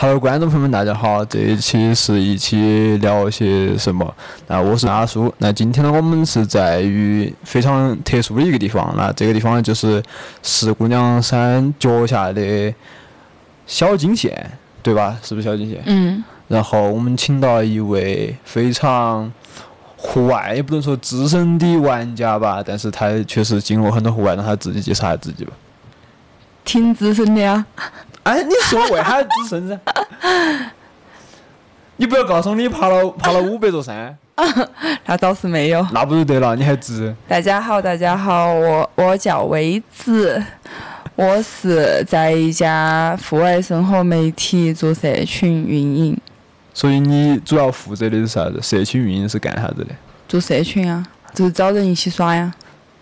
Hello，观众朋友们，大家好！这一期是一期聊些什么？那我是阿叔。那今天呢，我们是在于非常特殊的一个地方。那这个地方呢，就是四姑娘山脚下的小金县，对吧？是不是小金县？嗯。然后我们请到一位非常户外，也不能说资深的玩家吧，但是他确实经过很多户外，让他自己介绍下自己吧。挺资深的呀。哎，你说为啥资深噻？你不要告诉我你爬了爬了五百座山。那倒是没有。那不就得了？你还值？大家好，大家好，我我叫薇子，我是在一家户外生活媒体做社群运营。所以你主要负责的是啥子？社群运营是干啥子的？做社群啊，就是找人一起耍呀。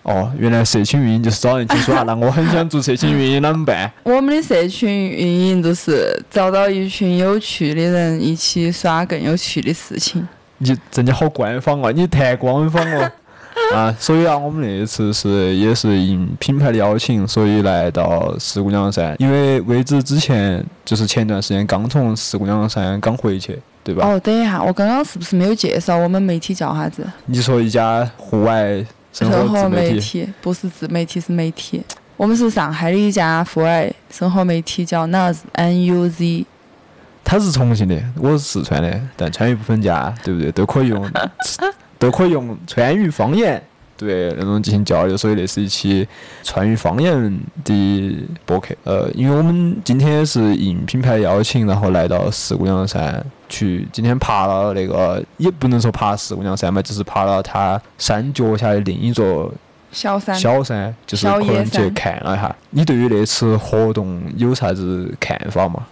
哦，原来社群运营就是找人一起耍，那我很想做社群运营，啷么办？我们的社群运营就是找到一群有趣的人一起耍更有趣的事情。你真的好官方啊！你太官方了。啊，所以啊，我们那一次是也是应品牌的邀请，所以来到四姑娘山。因为薇子之前就是前段时间刚从四姑娘山刚回去，对吧？哦，等一下，我刚刚是不是没有介绍我们媒体叫啥子？你说一家户外生活媒体，不是自媒体，是媒体。我们是上海的一家户外生活媒体，叫 Nuz，N U Z。他是重庆的，我是四川的，但川渝不分家，对不对？都可以用。都可以用川渝方言对那种进行交流，所以那是一期川渝方言的博客。呃，因为我们今天是应品牌邀请，然后来到四姑娘山去，今天爬了那个，也不能说爬四姑娘山吧，就是爬了它山脚下的另一座小山，小山，就是可能去看了一下。你对于那次活动有啥子看法吗？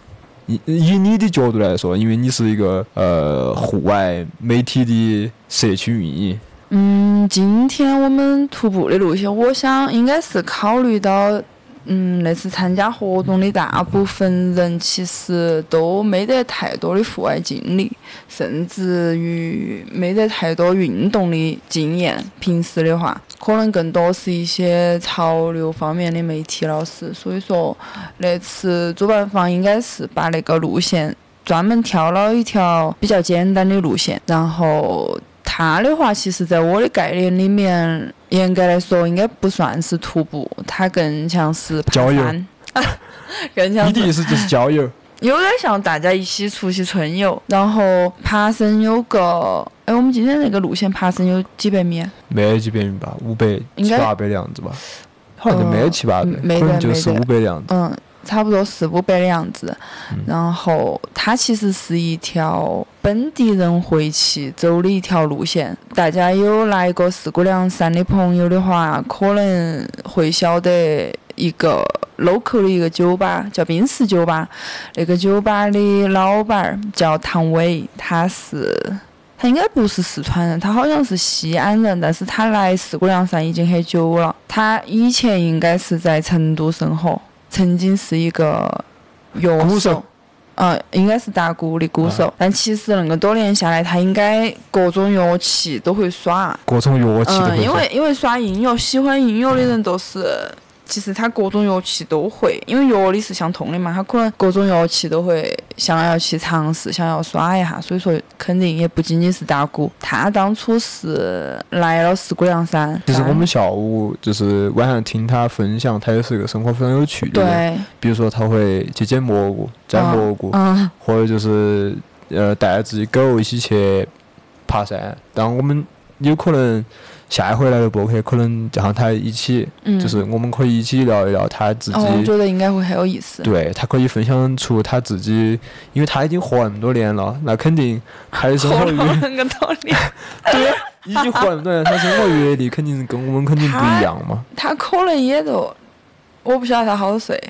以以你的角度来说，因为你是一个呃户外媒体的社区运营。嗯，今天我们徒步的路线，我想应该是考虑到。嗯，那次参加活动的大部分人其实都没得太多的户外经历，甚至于没得太多运动的经验。平时的话，可能更多是一些潮流方面的媒体老师。所以说，那次主办方应该是把那个路线专门挑了一条比较简单的路线，然后。它的话，其实在我的概念里面，严格来说应该不算是徒步，它更像是爬山，更像。你的意思就是郊游？有点像大家一起出去春游，然后爬升有个，哎，我们今天那个路线爬升有几百米？没有几百米吧，五百七八百的样子吧？好像就没有七八百，可能就是五百的样子。嗯。差不多四五百的样子，然后它其实是一条本地人回去走的一条路线。大家有来过四姑娘山的朋友的话，可能会晓得一个 local 的一个酒吧，叫冰室酒吧。那个酒吧的老板儿叫唐伟，他是他应该不是四川人，他好像是西安人，但是他来四姑娘山已经很久了。他以前应该是在成都生活。曾经是一个乐手，嗯，应该是打鼓的鼓手，但其实恁个多年下来，他应该各种乐器都会耍，各种乐器都会因为因为耍音乐、喜欢音乐的人都是。其实他各种乐器都会，因为乐理是相通的嘛，他可能各种乐器都会想要去尝试，想要耍一下，所以说肯定也不仅仅是打鼓。他当初是来了石姑娘山。其实我们下午就是晚上听他分享，他也是一个生活非常有趣的人。对。比如说他会去捡蘑菇、摘蘑菇，或者就是呃带自己狗一起去爬山。但我们有可能。下一回来的播客可能叫上他一起，就是我们可以一起聊一聊他自己。我觉得应该会很有意思。对他可以分享出他自己，因为他已经活那么多年了，那肯定他的生活阅历。活那么多年。对，已经活那么多年，他生活阅历肯定跟我们肯定不一样嘛。他可能也都，我不晓得他好多岁。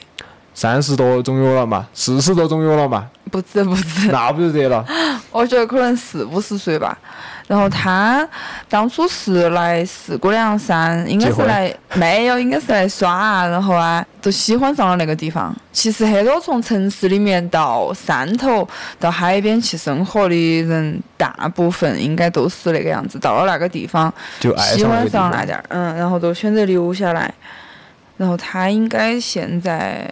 三十多总有了嘛，四十多总有了嘛。不止不止。那不就得了？我觉得可能四五十岁吧。然后他当初是来四姑娘山，应该是来没有，应该是来耍，然后啊，就喜欢上了那个地方。其实很多从城市里面到山头、到海边去生活的人，大部分应该都是那个样子。到了那个地方，就喜欢上点儿，嗯，然后都选择留下来。然后他应该现在。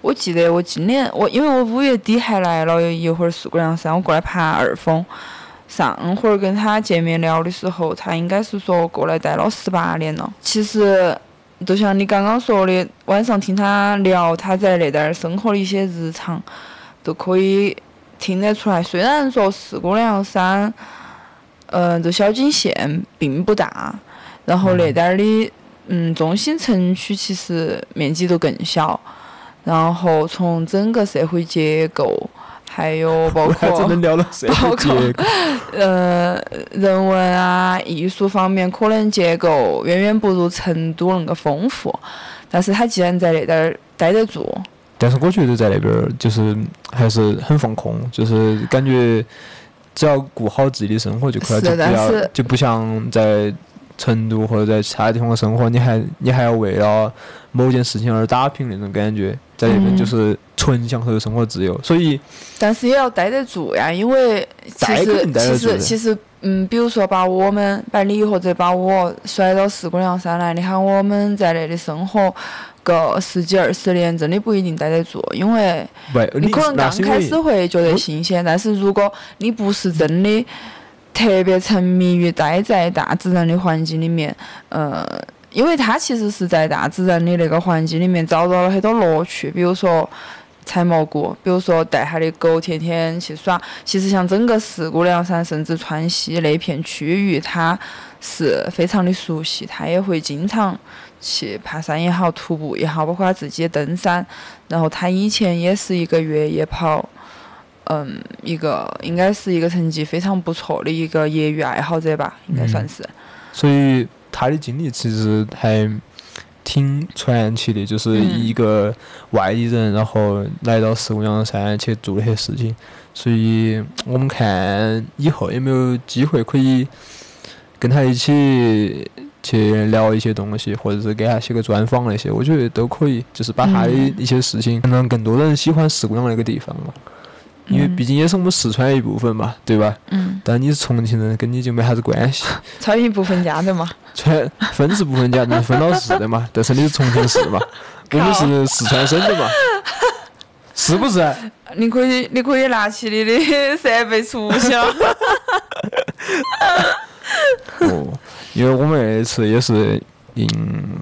我记得我今年我因为我五月底还来了一会儿四姑娘山，我过来爬二峰。上回儿跟他见面聊的时候，他应该是说过来待了十八年了。其实，就像你刚刚说的，晚上听他聊他在那点儿生活的一些日常，都可以听得出来。虽然说四姑娘山，嗯，就小金县并不大，然后那点儿的，嗯，中心城区其实面积都更小，然后从整个社会结构。还有 包括包括 呃人文啊艺术方面，可能结构远远不如成都那个丰富，但是他既然在那点儿待得住，但是我觉得在那边儿就是还是很放空，就是感觉只要顾好自己的生活就可以了，就不要就不像在成都或者在其他地方生活，你还你还要为了某件事情而打拼那种感觉，在那边就是。纯享受生活自由，所以，但是也要待得住呀，因为其实其实其实，嗯，比如说把我们把你或者把我甩到四姑娘山来，你喊我们在那里生活个十几二十年，真的不一定待得住，因为你可能刚开始会觉得新鲜，但是如果你不是真的特别沉迷于待在大自然的环境里面，呃。因为他其实是在大自然的那个环境里面找到了很多乐趣，比如说。采蘑菇，比如说带他的狗天天去耍。其实像整个四姑娘山，甚至川西那片区域，他是非常的熟悉。他也会经常去爬山也好，徒步也好，包括他自己登山。然后他以前也是一个越野跑，嗯，一个应该是一个成绩非常不错的一个业余爱好者吧，应该算是。所以他的经历其实还。挺传奇的，就是一个外地人，然后来到四姑娘山去做那些事情，所以我们看以后有没有机会可以跟他一起去聊一些东西，或者是给他写个专访那些，我觉得都可以，就是把他的一些事情让更多人喜欢四姑娘那个地方嘛。因为毕竟也是我们四川一部分嘛，对吧？嗯。但你是重庆人，跟你就没啥子关系。川渝不分家的嘛。川分是不分家，但分到市的嘛。但是你是重庆市嘛，我们是四川省的嘛，是不是？你可以，你可以拿起你的 设备出去了。哦，因为我们那次也是。应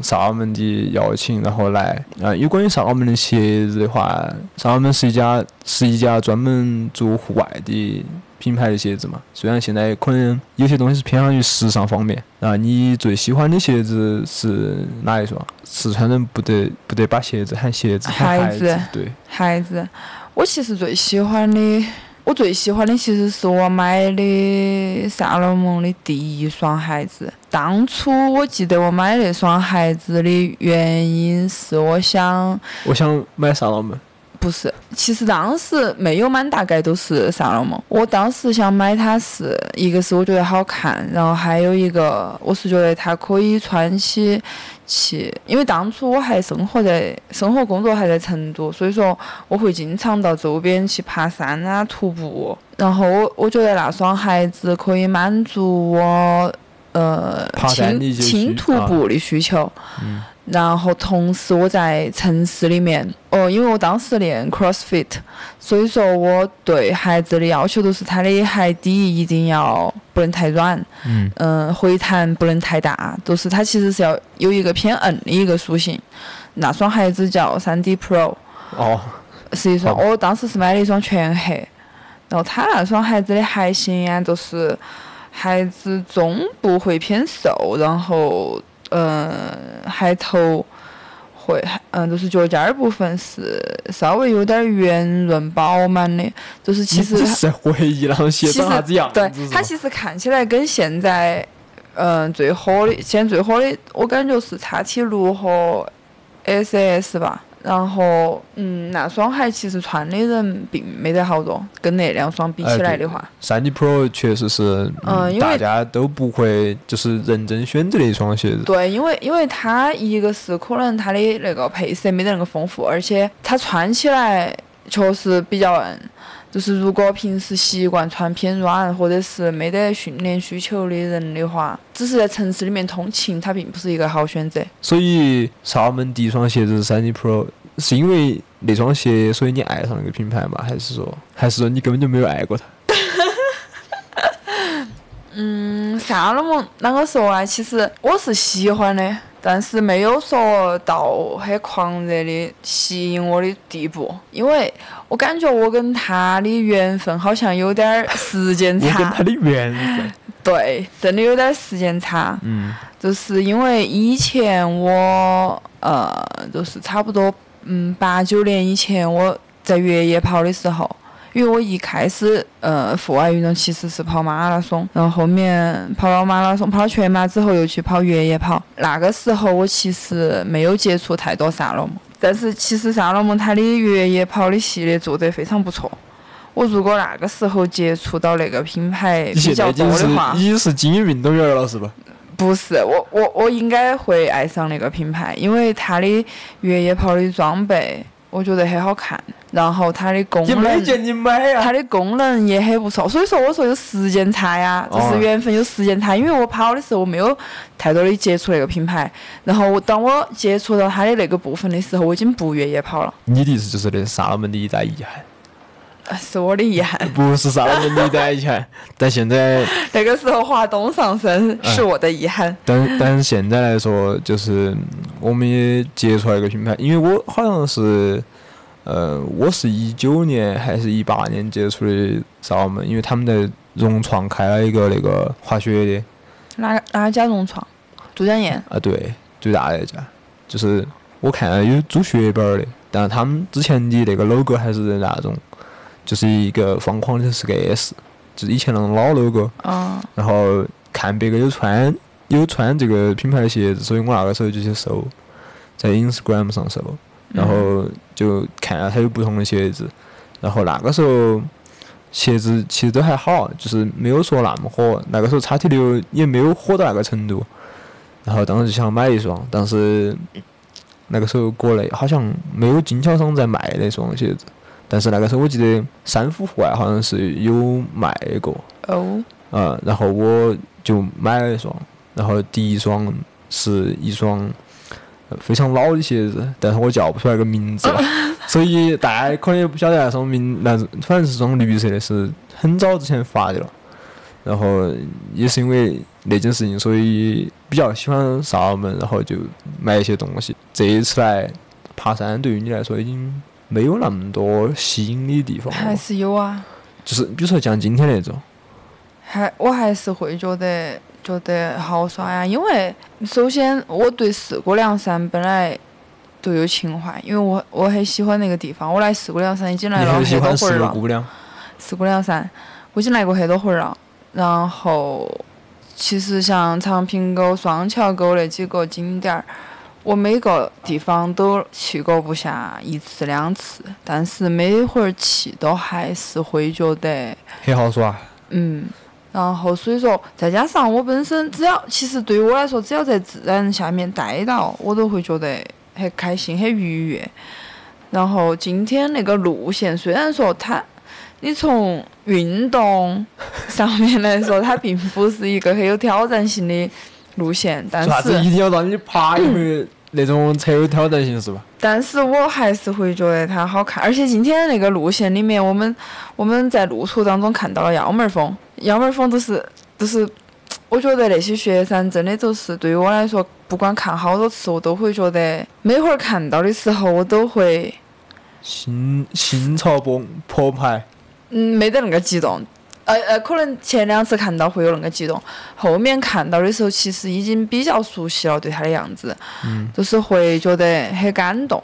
萨尔门的邀请，然后来啊。有关于萨尔门的鞋子的话，萨尔门是一家是一家专门做户外的品牌的鞋子嘛。虽然现在可能有些东西是偏向于时尚方面。啊，你最喜欢的鞋子是哪一双？四川人不得不得把鞋子喊鞋子，孩子。对，孩子。我其实最喜欢的。我最喜欢的其实是我买的萨洛蒙的第一双鞋子。当初我记得我买那双鞋子的原因是我想，我想买萨洛蒙。不是，其实当时没有满大概都是萨洛蒙。我当时想买它是一个是我觉得好看，然后还有一个我是觉得它可以穿起去，因为当初我还生活在生活工作还在成都，所以说我会经常到周边去爬山啊、徒步。然后我我觉得那双鞋子可以满足我呃轻轻徒步的需求。然后同时我在城市里面，哦，因为我当时练 CrossFit，所以说我对鞋子的要求都是它的鞋底一定要不能太软，嗯，回弹不能太大，都是它其实是要有一个偏硬的一个属性。那双鞋子叫三 D Pro，哦，是一双，我当时是买了一双全黑，然后它那双鞋子的鞋型啊，就是鞋子中部会偏瘦，然后。嗯，还头会，嗯，就是脚尖儿部分是稍微有点圆润饱满的，就是其实是回忆那种啥子样子？对，它其实看起来跟现在，嗯，最火的，现在最火的，我感觉是叉七六和 SS 吧。然后，嗯，那双鞋其实穿的人并没得好多，跟那两双比起来的话。三 D Pro 确实是，嗯，大家都不会就是认真选择的一双鞋子。对，因为因为它一个是可能它的那个配色没得那个丰富，而且它穿起来确实比较硬。就是如果平时习惯穿偏软，或者是没得训练需求的人的话，只是在城市里面通勤，它并不是一个好选择。所以，萨尔门第一双鞋子是三 D Pro，是因为那双鞋，所以你爱上那个品牌吗？还是说，还是说你根本就没有爱过它？嗯，萨洛蒙啷个说啊？其实我是喜欢的，但是没有说到很狂热的吸引我的地步，因为我感觉我跟他的缘分好像有点儿时间我跟差他。的缘分。对，真的有点儿时间差。嗯就是因为以前我呃，就是差不多嗯八九年以前我在越野跑的时候，因为我一开始呃户外运动其实是跑马拉松，然后后面跑了马拉松，跑了全马之后又去跑越野跑。那个时候我其实没有接触太多萨洛蒙，但是其实萨洛蒙它的越野跑的系列做得非常不错。我如果那个时候接触到那个品牌比较多的话，已经是精英运动员了，是吧？不是我，我我应该会爱上那个品牌，因为它的越野跑的装备我觉得很好看，然后它的功能，它。的功能也很不错。所以说我说有时间差呀，就哦是缘分有时间差。因为我跑的时候我没有太多的接触那个品牌，然后当我接触到它的那个部分的时候，我已经不越野跑了，你的意思就是那是萨洛门的一代遗憾，呃是我的遗憾。不是萨洛门的遗憾。但现在，那个时候华东上升是我的遗憾。但但是现在来说，就是嗯我们也接触了一个品牌，因为我好像是，呃，我是一九年还是一八年接触的萨洛门，因为他们在融创开了一个那个滑雪的，哪哪家融创？都江堰。啊，对，最大的一家，就是我看了有租雪板儿的，但是他们之前的那个 logo 还是那种，就是一个方框的是个 S，就是以前那种老 logo。嗯然后看别个有穿有穿这个品牌的鞋子，所以我那个时候就去搜，在 Instagram 上搜，然后就看了它有不同的鞋子，然后那个时候鞋子其实都还好，就是没有说那么火，那个时候叉 T 六也没有火到那个程度，然后当时就想买一双，但是那个时候国内好像没有经销商在卖那双鞋子，但是那个时候我记得三福户外好像是有卖过。哦，呃，然后我就买了一双，然后第一双是一双呃非常老的鞋子，但是我叫不出来个名字了，所以大家可能也不晓得那双名，那反正是双绿色的，是很早之前发的了。然后也是因为那件事情，所以比较喜欢萨尔门，然后就买一些东西。这一次来爬山，对于你来说已经没有那么多吸引你的地方还，是有啊。就是比如说像今天那种。还我还是会觉得觉得好耍呀，因为首先我对四姑娘山本来就有情怀，因为我我很喜欢那个地方，我来四姑娘山已经来了很多回儿了。个姑娘，四姑娘山我已经来过很多回儿了，然后其实像长坪沟、双桥沟那几个景点儿。我每个地方都去过不下一次两次，但是每回儿去都还是会觉得很好耍。嗯，然后所以说，再加上我本身只要，其实对于我来说，只要在自然下面待到，我都会觉得很开心、很愉悦。然后今天那个路线，虽然说它，你从运动上面来说，它并不是一个很有挑战性的路线，但是一定要让你爬一回那种才有挑战性是吧？但是我还是会觉得它好看，而且今天那个路线里面，我们我们在路途当中看到了幺妹儿峰，幺妹儿峰都是都是，我觉得那些雪山真的都是对于我来说，不管看好多次，我都会觉得每回儿看到的时候，我都会心心潮澎澎湃，嗯没得那个激动。呃呃，可能前两次看到会有那个激动，后面看到的时候，其实已经比较熟悉了对他的样子，嗯，就是会觉得很感动，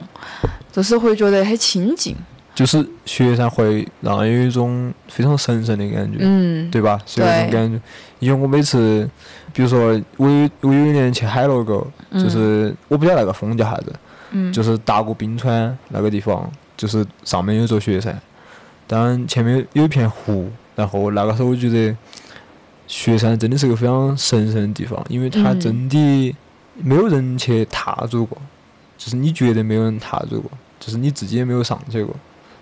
就是会觉得很亲近。就是雪山会让人有一种非常神圣的感觉，嗯，对吧？是有那种感觉。因为我每次，比如说我有我有一年去海螺沟，就是我不晓得那个峰叫啥子，嗯，就是达过冰川那个地方，就是上面有座雪山，当然前面有一片湖，然后那个时候我觉得雪山真的是个非常神圣的地方，因为它真的没有人去踏足过，就是你觉得没有人踏足过，就是你自己也没有上去过，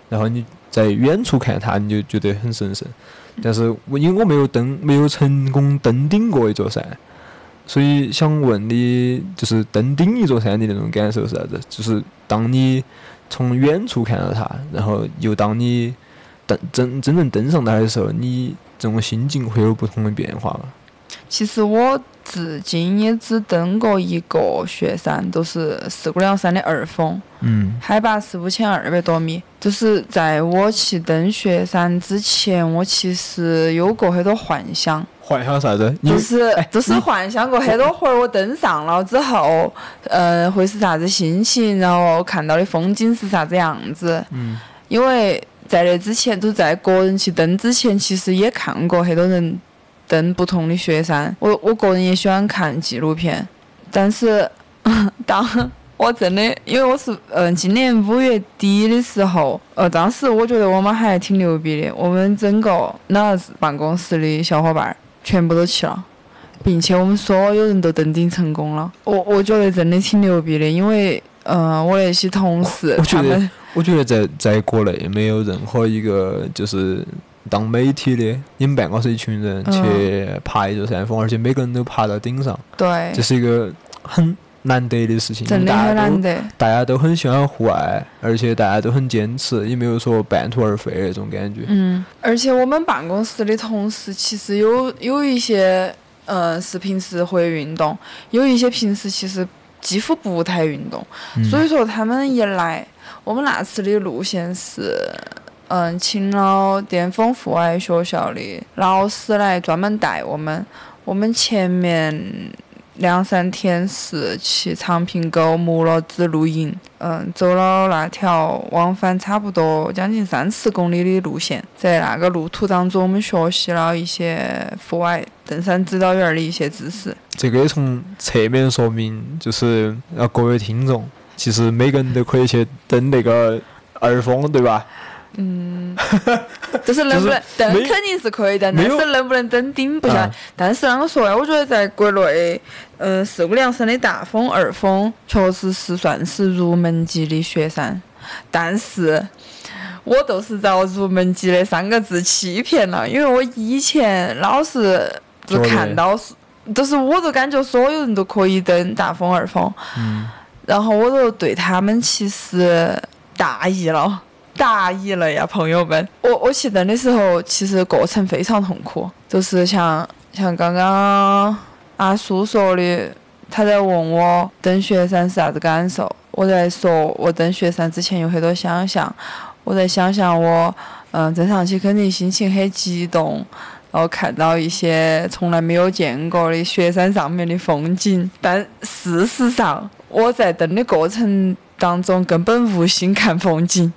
然后你在远处看它，你就觉得很神圣。但是我因为我没有登，没有成功登顶过一座山，所以想问你，就是登顶一座山的那种感受是啥子？就是当你从远处看到它，然后又当你登真真正登上它的时候，你这种心境会有不同的变化吗？其实我至今也只登过一个雪山，就是四姑娘山的二峰，嗯海拔是五千二百多米。就是在我去登雪山之前，我其实有过很多幻想，幻想啥子？就是就是幻想过很多回儿我登上了之后，呃，会是啥子心情，然后看到的风景是啥子样子。嗯因为在那之前，就在个人去登之前，其实也看过很多人登不同的雪山。我我个人也喜欢看纪录片，但是 当我真的，因为我是嗯、今年五月底的时候，呃，当时我觉得我们还挺牛逼的，我们整个老子办公室的小伙伴儿全部都去了。并且我们所有人都登顶成功了，我我觉得真的挺牛逼的，因为，嗯、我那些同事他们我觉得在在国内没有任何一个就是当媒体的，你们办公室一群人嗯去爬一座山峰，而且每个人都爬到顶上，对，这是一个很难得的事情。真的大家都很难得。大家都很喜欢户外，而且大家都很坚持，也没有说半途而废那种感觉。嗯，而且我们办公室的同事其实有有一些，嗯、是平时会运动，有一些平时其实几乎不太运动，嗯所以说他们一来，我们那次的路线是。嗯，请了巅峰户外学校的老师来专门带我们。我们前面两三天是去长坪沟木罗子露营，嗯，走了那条往返差不多将近三十公里的路线，在那个路途当中，我们学习了一些户外登山指导员的一些知识。这个也从侧面说明，就是呃各位听众，其实每个人都可以去登那个二峰，对吧？就是能不能登肯定是可以的，但是能不能登顶不晓得啊。但是啷个说呀？我觉得在国内，嗯、四姑娘山的大峰、二峰确实是算是入门级的雪山，但是。我就是遭“入门级”的三个字欺骗了，因为我以前老是就看到，就是我就感觉所有人都可以登大峰、二峰，嗯，然后我就对他们其实大意了，大意了呀，朋友们。我我去登的时候，其实过程非常痛苦，就是像像刚刚阿叔说的，他在问我登雪山是啥子感受，我在说我登雪山之前有很多想象，我在想象我嗯登上去肯定心情很激动。然后看到一些从来没有见过的雪山上面的风景，但事实上我在登的过程当中根本无心看风景，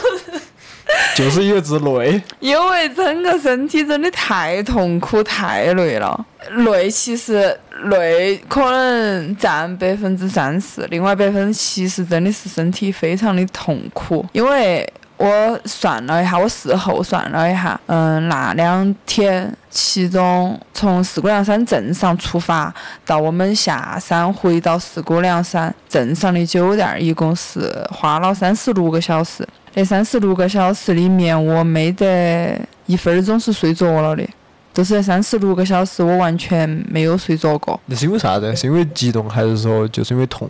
就是一个字累。因为整个身体真的太痛苦、太累了。累其实累可能占百分之三十，另外百分之七十真的是身体非常的痛苦，因为。我算了一下，我事后算了一下，嗯，那两天，其中从四姑娘山镇上出发到我们下山回到四姑娘山镇上的酒店，一共是花了三十六个小时。那三十六个小时里面，我没得一分钟是睡着了的，就是那三十六个小时我完全没有睡着过。那是因为啥子？是因为激动，还是说就是因为痛？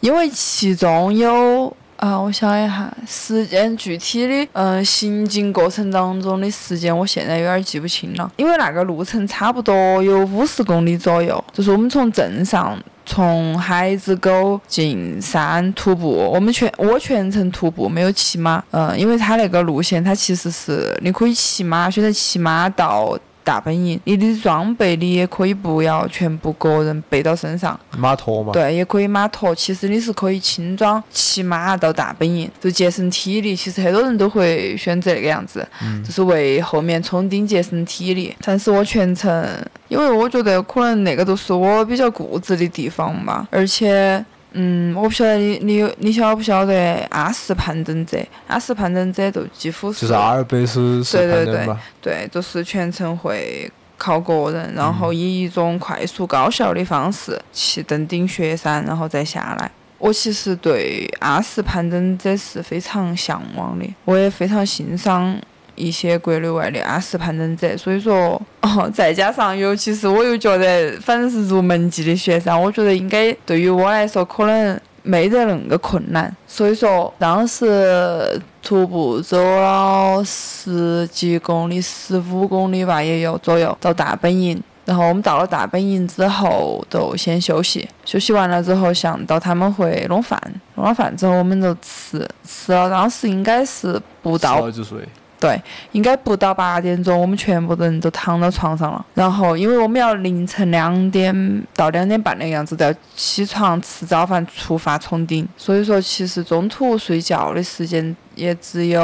因为其中有啊，我想一下，时间具体的，嗯、行进过程当中的时间，我现在有点记不清了。因为那个路程差不多有五十公里左右，就是我们从镇上从海子沟进山徒步，我们全我全程徒步，没有骑马。嗯、因为它那个路线，它其实是你可以骑马，选择骑马到。大本营，你的装备你也可以不要全部个人背到身上，马驮嘛。对，也可以马驮。其实你是可以轻装骑马到大本营，就节省体力。其实很多人都会选择那个样子，就是为后面冲顶节省体力。但是我全程，因为我觉得可能那个都是我比较固执的地方吧，而且。嗯，我不晓得你你有你晓不晓得阿斯攀登者？阿斯攀登者就几乎就是阿尔卑斯式对对对攀登吧。对，就是全程会靠个人，然后以一种快速高效的方式去登顶雪山，然后再下来。我其实对阿斯攀登者是非常向往的，我也非常欣赏一些国内外的阿斯攀登者，所以说，哦，再加上尤其是我又觉得，反正是入门级的雪山，我觉得应该对于我来说可能没得那个困难，所以说当时徒步走了十几公里，十五公里吧也有左右到大本营。然后我们到了大本营之后，就先休息。休息完了之后，想到他们会弄饭，弄了饭之后我们就吃，吃了。当时应该是不到，对，应该不到八点钟，我们全部人都躺到床上了。然后因为我们要凌晨两点到两点半那个样子都要起床吃早饭，出发冲顶。所以说，其实中途睡觉的时间也只有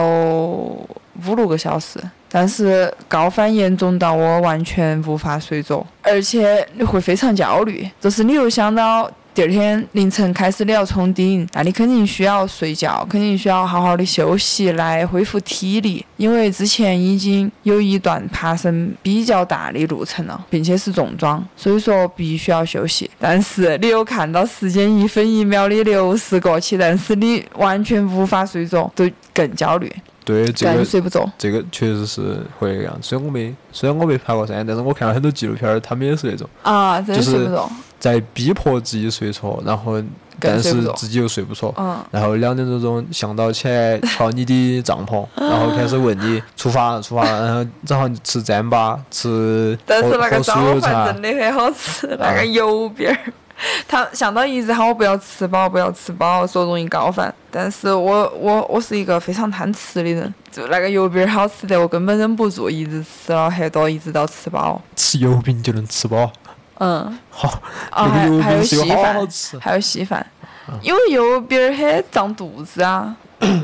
五六个小时。但是高反严重到我完全无法睡着，而且你会非常焦虑，就是你又想到第二天凌晨开始你要冲顶，那你肯定需要睡觉，肯定需要好好的休息来恢复体力，因为之前已经有一段爬升比较大的路程了，并且是重装，所以说必须要休息。但是你又看到时间一分一秒的流逝过去，但是你完全无法睡着，就更焦虑。对，这个睡不着，这个确实是会这样。虽然我没，虽然我没爬过山，但是我看了很多纪录片，他们也是那种啊，真睡不着，在逼迫自己睡着，然后但是自己又睡不着，然后两点多钟向导起来敲你的帐篷，然后开始问你出发出发，然后早上吃糌粑，吃但是那个早饭真的很好吃，那个油饼儿。他向导一直喊我不要吃饱，不要吃饱，说容易高反。但是我我我是一个非常贪吃的人，就那个油饼好吃的，我根本忍不住，一直吃了很多，一直到吃饱。吃油饼就能吃饱？嗯。好。啊，还还有稀饭，还有稀饭，因为油饼很胀肚子啊。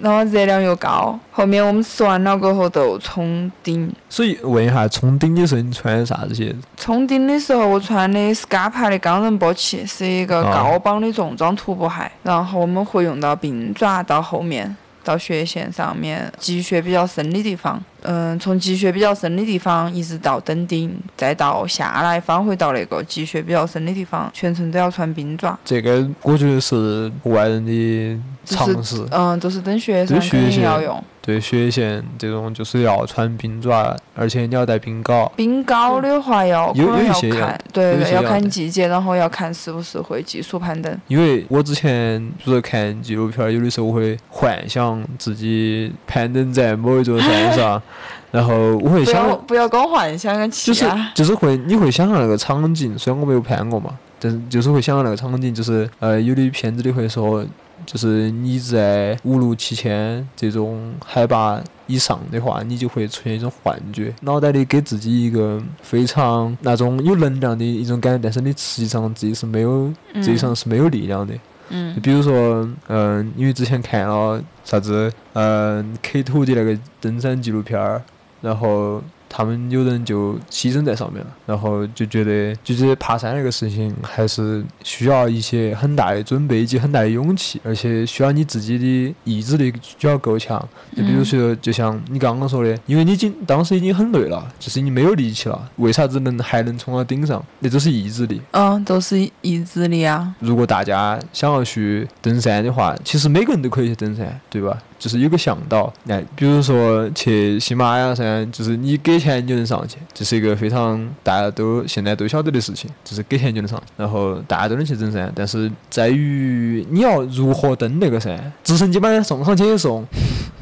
然后热量又高，后面我们吃完了过后就冲顶。所以问一下，冲顶的时候你穿的啥子鞋子？冲顶的时候我穿的是 Scarpa 的冈仁波齐，是一个高帮的重装徒步鞋。然后我们会用到冰爪到后面。到雪线上面，积雪比较深的地方，嗯，从积雪比较深的地方一直到登顶，再到下来返回到那个积雪比较深的地方，全程都要穿冰爪。这个我觉得是外人的常识。嗯，就是登雪上肯定要用。对雪线这种就是要穿冰爪，而且你要带冰镐。冰镐的话要可能要看，对对，要看季节，然后要看是不是会技术攀登。因为我之前就是看纪录片，有的时候我会幻想自己攀登在某一座山上，然后我会想不要光幻想啊，就是就是会你会想象那个场景，虽然我没有攀过嘛，但是就是会想到那个场景，就是呃有的片子里会说。就是你在五六七千这种海拔以上的话，你就会出现一种幻觉，脑袋里给自己一个非常那种有能量的一种感觉，但是你实际上自己是没有，实际上是没有力量的。嗯。比如说，嗯，因为之前看了啥子，嗯，K 图的那个登山纪录片儿，然后。他们有人就牺牲在上面了，然后就觉得，就觉得爬山那个事情还是需要一些很大的准备以及很大的勇气，而且需要你自己的意志力就要够强。就比如说，就像你刚刚说的，因为你已经当时已经很累了，就是你没有力气了，为啥子能还能冲到顶上？那都是意志力。嗯，都是意志力啊。如果大家想要去登山的话，其实每个人都可以去登山，对吧？就是有个向导，来，比如说去喜马拉雅山，就是你给钱就能上去，这是一个非常大家都现在都晓得的事情，就是给钱就能上，然后大家都能去登山，但是在于你要如何登那个山，直升机把你送上去也送，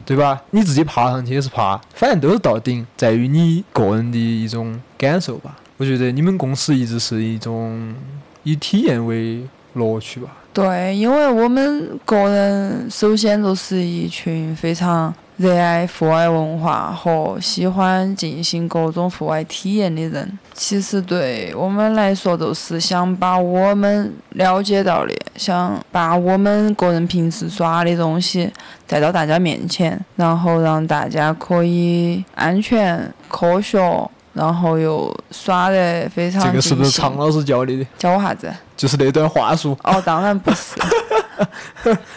对吧？你自己爬上去也是爬，反正都是到顶，在于你个人的一种感受吧。我觉得你们公司一直是一种以体验为乐趣吧。对，因为我们个人首先就是一群非常热爱户外文化和喜欢进行各种户外体验的人。其实对我们来说，就是想把我们了解到的，想把我们个人平时耍的东西带到大家面前，然后让大家可以安全、科学。然后又耍得非常这个是不是常老师教你的？教我啥子？就是那段话术。哦，当然不是。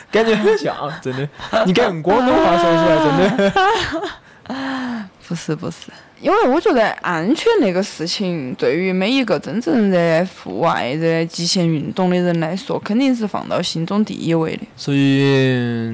感觉很像，真的。你敢用广东话说出来，真的。不 是不是，因为我觉得安全那个事情，对于每一个真正热爱户外、热爱极限运动的人来说，肯定是放到心中第一位的。所以。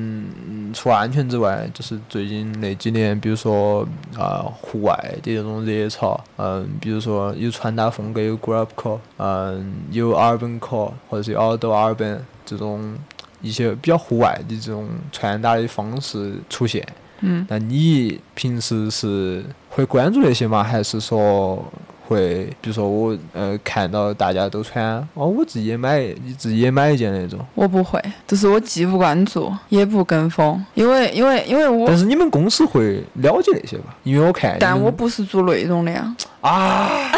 除安全之外，就是最近那几年，比如说啊、户外的这种热潮，嗯，比如说有穿搭风格，有 g r a p c o r e 嗯，有 urban core，或者是有 outdoor urban 这种一些比较户外的这种穿搭的方式出现。嗯，那你平时是会关注那些吗？还是说会，比如说我呃看到大家都穿，哦，我自己也买，你自己也买一件那种？我不会，就是我既不关注，也不跟风，因为因为因为我但，是你们公司会了解那些吧？因为我看，但我不是做内容的呀。啊，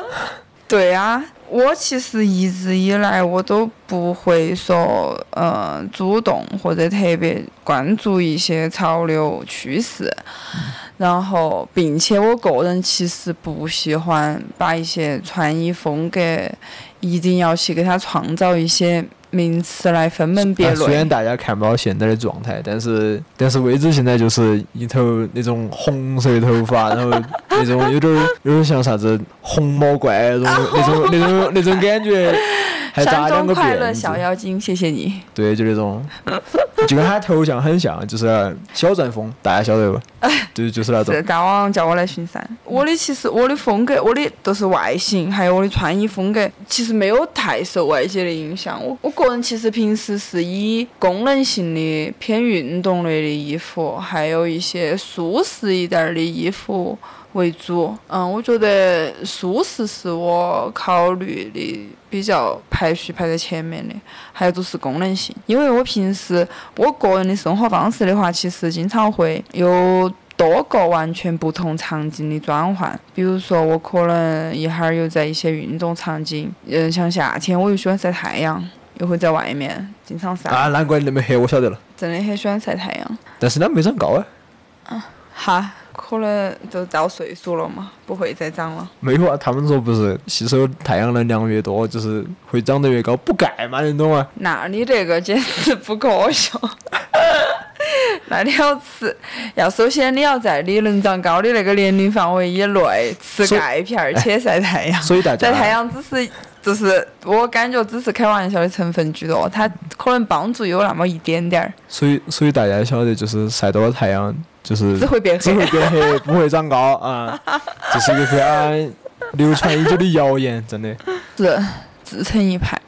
对呀、我其实一直以来我都不会说，呃，主动或者特别关注一些潮流趋势，然后，并且我个人其实不喜欢把一些穿衣风格一定要去给它创造一些名词来分门别啊虽然。大家看不到现在的状态，但是但是魏子现在就是一头那种红色的头发，然后那种有点儿有点儿像啥子红毛怪那种那种那种那种感觉，山两个东快乐小，妖精，谢谢你。对，就那种，就跟他头像很像，就是小钻风，大家晓得吧？对，就是那种是。大王叫我来巡山。我的其实我的风格，我的都是外形，还有我的穿衣风格，其实没有太受外界的影响。我我个人其实平时是以功能性的偏运动类的衣服，还有一些舒适一点儿的衣服为主。嗯，我觉得舒适是我考虑的比较排序排在前面的，还有就是功能性。因为我平时我个人的生活方式的话，其实经常会有多个完全不同场景的转换。比如说，我可能一会儿又在一些运动场景，嗯，像夏天我又喜欢晒太阳，又会在外面经常晒，啊，难怪你那么黑，我晓得了。真的很喜欢晒太阳。但是他没长高啊，哈，可能就到岁数了嘛，不会再长了。没有啊。他们说不是吸收太阳能量越多，就是会长得越高，补钙嘛，你懂吗？那你这个简直不科学。那你 要吃，要首先你要在你能长高的那个年龄范围以内吃钙片，而且晒太阳。所以大家晒太阳只是，就是我感觉只是开玩笑的成分居多，它可能帮助有那么一点点儿，所以所以大家晓得，就是晒多了太阳，就是只会变黑只会黑。变黑，不会长高啊。这是一个非常流传已久的谣言，真的。是自成一派。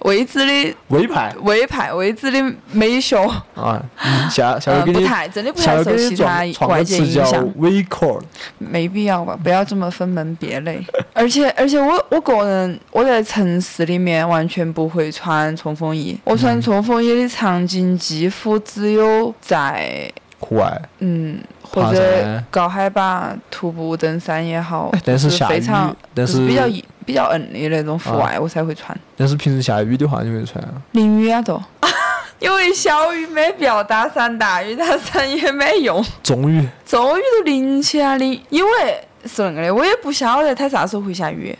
未知的微派微派，未知的美学，啊，嗯下下呃，回给你不太真的不下太受其他外界影响。微 core，没必要吧，不要这么分门别类。而且而且我我个人我在城市里面完全不会穿冲锋衣，我穿冲锋衣的场景几乎只有在户外。嗯或者高海拔徒步登山也好哎，但就是下非常，但就是是比较硬比较硬的那种户外我才会穿。但是平时下雨的话，你会穿啊？淋雨啊都。因为小雨没必要打伞，大雨打伞也没用。中雨中雨都淋起啊淋，因为是恁个的，我也不晓得它啥时候会下雨，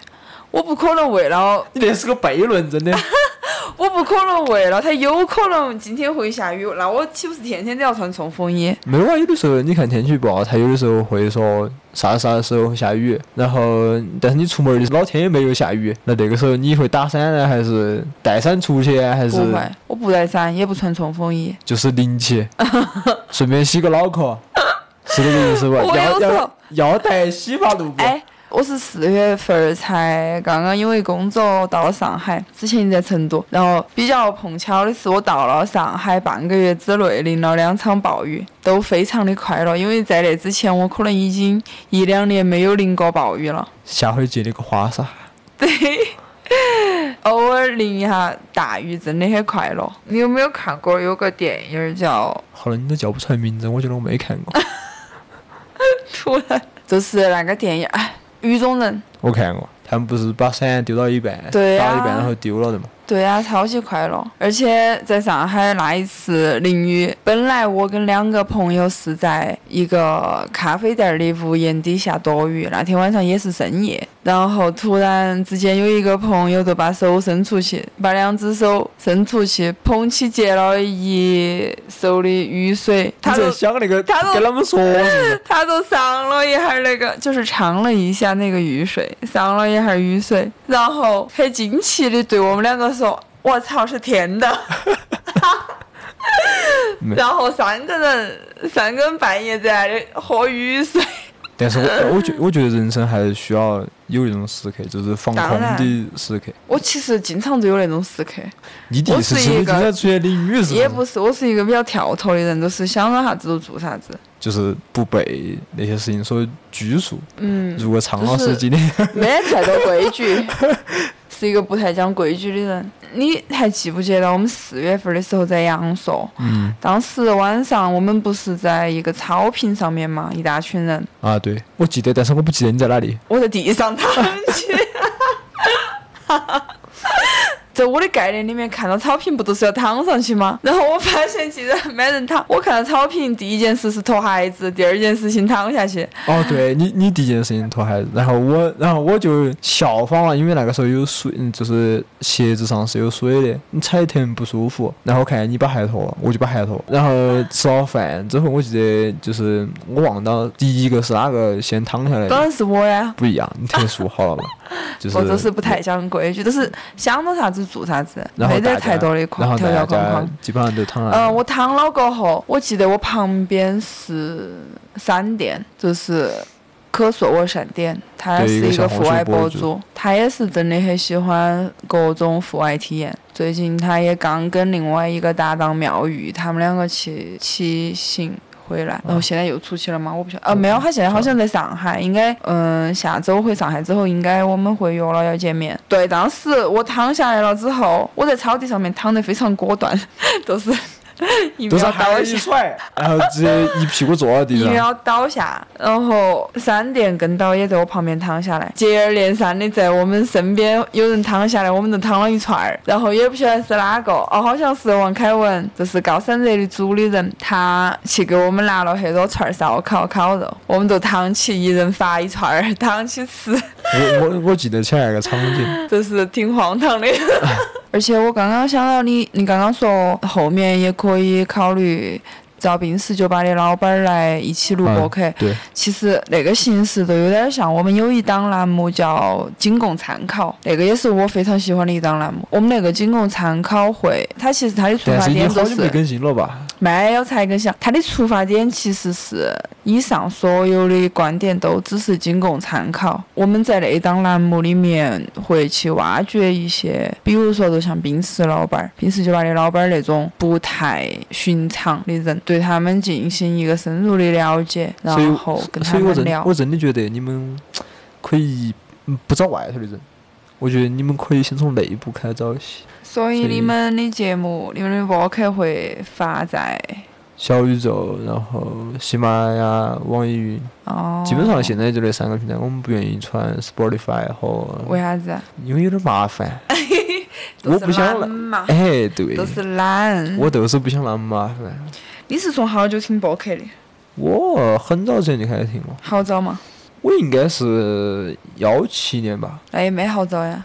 我不可能为了，你这是个悖论，真的。我不可能为了它有可能今天会下雨，那我岂不是天天都要穿冲锋衣？没有啊，有的时候你看天气预报，它有的时候会说啥啥时候会下雨，然后但是你出门的时候老天也没有下雨，那这个时候你会打伞呢，还是带伞出去啊，还是不会，我不带伞，也不穿冲锋衣。就是淋起，顺便洗个脑壳，是这个意思不？要要要带洗发露不？哎，我是四月份儿才刚刚因为工作到了上海，之前在成都，然后比较碰巧的是，我到了上海半个月之内淋了两场暴雨，都非常的快乐，因为在那之前我可能已经一两年没有淋过暴雨了。下回接你个花洒。对，偶尔淋一下大雨真的很快乐。你有没有看过有个电影儿叫好了，你都叫不出来名字，我觉得我没看过。突然，就是那个电影，哎，雨中人。我看过，他们不是把伞丢到一半，对啊打到一半然后丢了的嘛？对啊，超级快乐！而且在上海那一次淋雨，本来我跟两个朋友是在一个咖啡店儿的屋檐底下躲雨，那天晚上也是深夜，然后突然之间有一个朋友就把手伸出去，把两只手伸出去捧起接了一手的雨水，他在就想那个他都跟他们说？他都上了一下儿那个，就是尝了一下那个雨水，上了一下儿雨水，然后很惊奇的对我们两个说：“我操，是甜的。然后三个人，三个人半夜在那里喝雨水。但是我 我觉我觉得人生还是需要有那种时刻，就是放空的时刻。我其实经常都有那种时刻，你第一次我是经常出现淋雨是也不是？我是一个比较跳脱的人，就是想到啥子就做啥子。就是不被那些事情所拘束。嗯，如果苍老师今天没得太多规矩，是一个不太讲规矩的人。你还记不记得我们四月份的时候在阳朔？嗯当时晚上我们不是在一个草坪上面嘛，一大群人，啊，对我记得，但是我不记得你在哪里。我在地上躺起。在我的概念里面，看到草坪不都是要躺上去吗？然后我发现竟然没人躺。我看到草坪，第一件事是拖鞋子，第二件事情躺下去。哦，对你，你第一件事情脱鞋子，然后我，然后我就效仿了，因为那个时候有水，嗯就是鞋子上是有水的，你踩得特别不舒服。然后我看见你把鞋脱了，我就把鞋脱了。然后吃了饭之后，我记得就是我忘到第一个是哪个先躺下来的，当然是我呀，不一样，你特殊好了嘛，就是我就是不太讲规矩，就是想到啥子做啥子，没得太多的然框条条框框。基本上都躺了。嗯，我躺了过后，我记得我旁边是闪电，就是可说我闪电，他是一个户外博主，他也是真的很喜欢各种户外体验。最近他也刚跟另外一个搭档妙玉，他们两个去骑行。回来，然后现在又出去了吗？我不晓得。呃，没有，他现在好像在上海，应该，嗯，下周回上海之后，应该我们会约了要见面。对，当时我躺下来了之后，我在草地上面躺得非常果断，就是一 都是秒倒一。甩，然后直接一屁股坐到地上。一秒倒下，然后闪电跟导也在我旁边躺下来，接二连三的在我们身边有人躺下来，我们就躺了一串儿，然后也不晓得是哪个，哦，好像是王凯文，就是高山热的组的人，他去给我们拿了很多串儿烧烤烤肉，我们就躺起，一人发一串儿，躺起吃，我我我记得起来那个场景，就是挺荒唐的。而且我刚刚想到你，你刚刚说后面也可以考虑找冰室酒吧的老板儿来一起录播客。对，其实那个形式都有点像我们有一档栏目叫“仅供参考”，那个也是我非常喜欢的一档栏目。我们那个“仅供参考会”，它其实它的出但发是已经好久没点就是更新了吧？没有才更新，它的出发点其实是以上所有的观点都只是仅供参考。我们在那档栏目里面会去挖掘一些，比如说就像冰室老板儿、冰室酒吧的老板儿那种不太寻常的人，对他们进行一个深入的了解，然后跟他们聊我。真的觉得你们可以不找外头的人，我觉得你们可以先从内部开始找起。所以你们的节目、你们的播客会发在小宇宙，然后喜马拉雅、网易云，哦，基本上现在就这三个平台，我们不愿意传 Spotify 和，为啥子？因为有点麻烦。我不想懒嘛，哎，对，都是懒。我就是不想那么麻烦。你是从好久听播客的？我很早之前就开始听了，好早嘛？我应该是幺七年吧，那也没好早呀。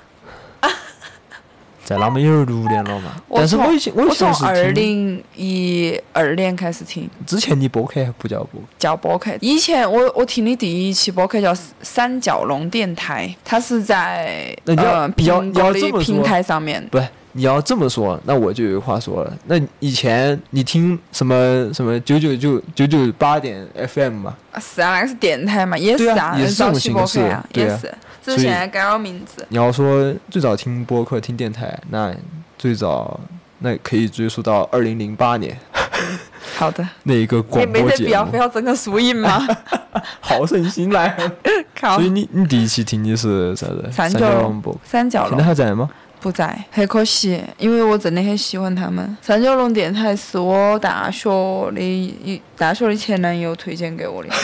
在那么有六年了嘛。但是我以前我从二零一二年开始听之前的播客还不叫播，叫播客。以前我我听的第一期播客叫三角龙电台，它是在呃苹果的平台上面。不是。你要这么说，那我就有话说了。那以前你听什么什么九九九九九八点 FM 吗？啊是啊，那个是电台嘛，也是啊也是这种早期播客形式啊，对啊也是，只是现在改了名字。你要说最早听播客、听电台，那最早那可以追溯到二零零八年 好的，那一个也广播节没得必要非，要争个输赢嘛。好胜心来。靠所以，你你第一期听的是啥子？三角龙角龙播，现在还在吗？不在，很可惜，因为我真的很喜欢他们。三角龙电台是我大学的一大学的前男友推荐给我的。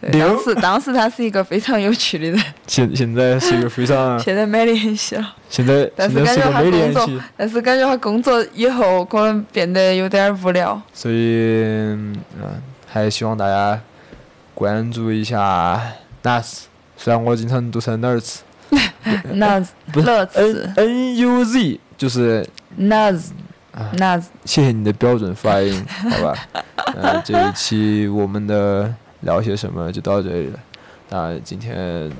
对，当时当时他是一个非常有趣的人，现现在是一个非常，现在没联系了。现在但是感觉他工作但是感觉他工作以后可能变得有点儿无聊。所以嗯，还希望大家关注一下 NAS。虽然我经常读成 NERS，那 不是乐 N 子 N U Z，就是那子啊那子，谢谢你的标准发音，好吧？呃，这一期我们的聊些什么就到这里了。那今天嗯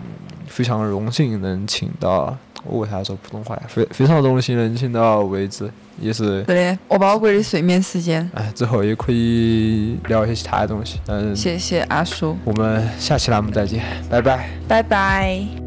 非常荣幸能请到我为啥说普通话呀？非非常荣幸能请到位置，也是是的，我宝贵的睡眠时间，哎，之后也可以聊一些其他的东西。嗯，谢谢阿叔，我们下期栏目再见，拜拜。拜拜。